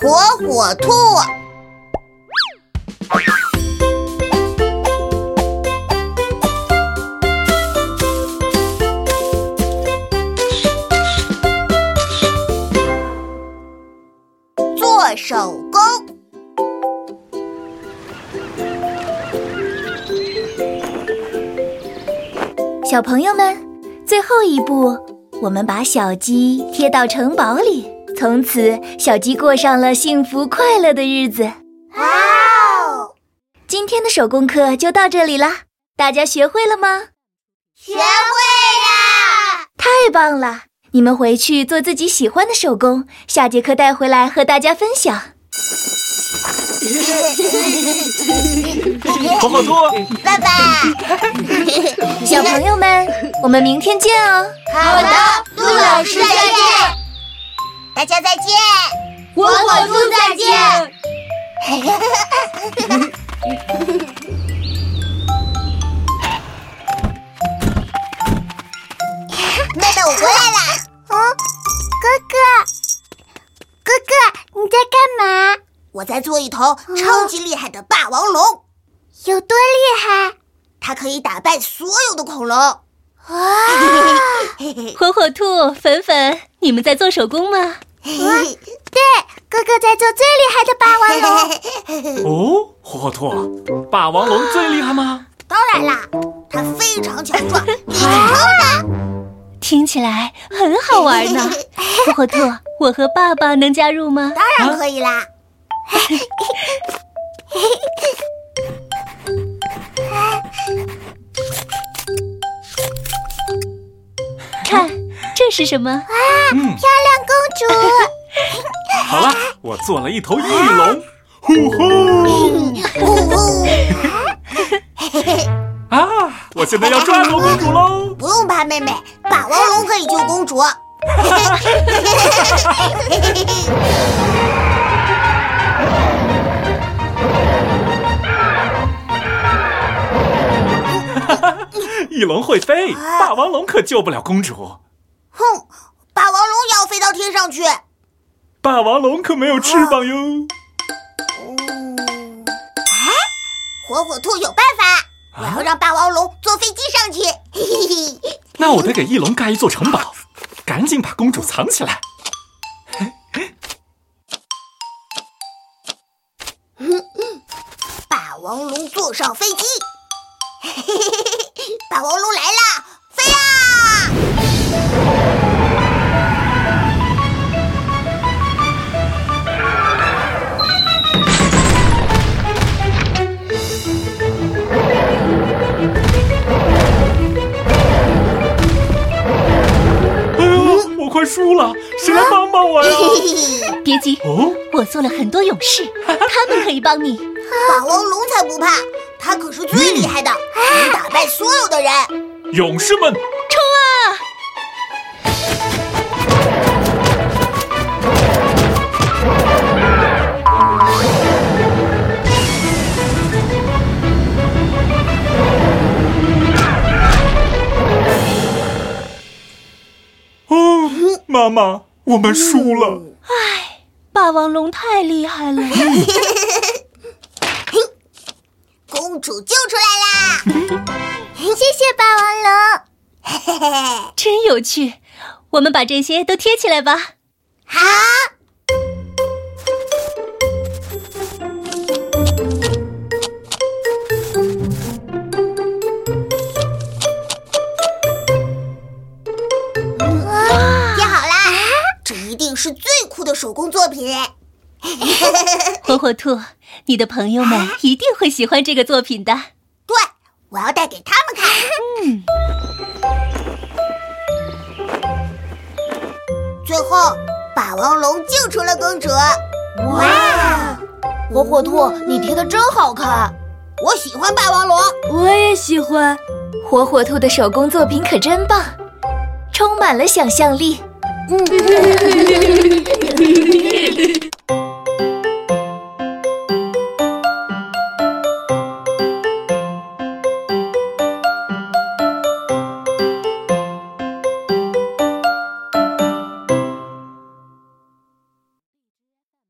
火火兔。做手工，小朋友们，最后一步，我们把小鸡贴到城堡里，从此小鸡过上了幸福快乐的日子。哇哦！今天的手工课就到这里啦，大家学会了吗？学会啦！太棒了！你们回去做自己喜欢的手工，下节课带回来和大家分享。火火兔，爸爸，小朋友们，我们明天见哦！好的，杜老师再见，大家再见，火火兔再见。妹妹，我回来啦！嗯，哥哥，哥哥，你在干嘛？我在做一头超级厉害的霸王龙，有多厉害？它可以打败所有的恐龙。哇！火火兔、粉粉，你们在做手工吗？对，哥哥在做最厉害的霸王龙。哦，火火兔，霸王龙最厉害吗？当然啦，它非常强壮。听起来很好玩呢。火火兔，我和爸爸能加入吗？当然可以啦。看，这是什么？哇，漂亮公主！好了，我做了一头翼龙，呼呼！啊，我现在要抓住公主喽！不用怕，妹妹，霸王龙可以救公主。翼龙会飞，霸王龙可救不了公主。哼，霸王龙也要飞到天上去。霸王龙可没有翅膀哟。哎，火火兔有办法，我要让霸王龙坐飞机上去。嘿嘿嘿。那我得给翼龙盖一座城堡，赶紧把公主藏起来。霸王龙坐上飞机，霸王龙来啦，飞啦！输了，谁来帮帮我呀？别急，哦，我做了很多勇士，他们可以帮你。霸王龙才不怕，他可是最厉害的，能打败所有的人。勇士们，妈妈，我们输了。唉霸王龙太厉害了，公主救出来啦！谢谢霸王龙。嘿嘿嘿，真有趣。我们把这些都贴起来吧。好。的手工作品。火火兔，你的朋友们一定会喜欢这个作品的。对，我要带给他们看。嗯，最后，霸王龙救出了公主。哇，火火兔，你贴的真好看，我喜欢霸王龙。我也喜欢。火火兔的手工作品可真棒，充满了想象力。嗯。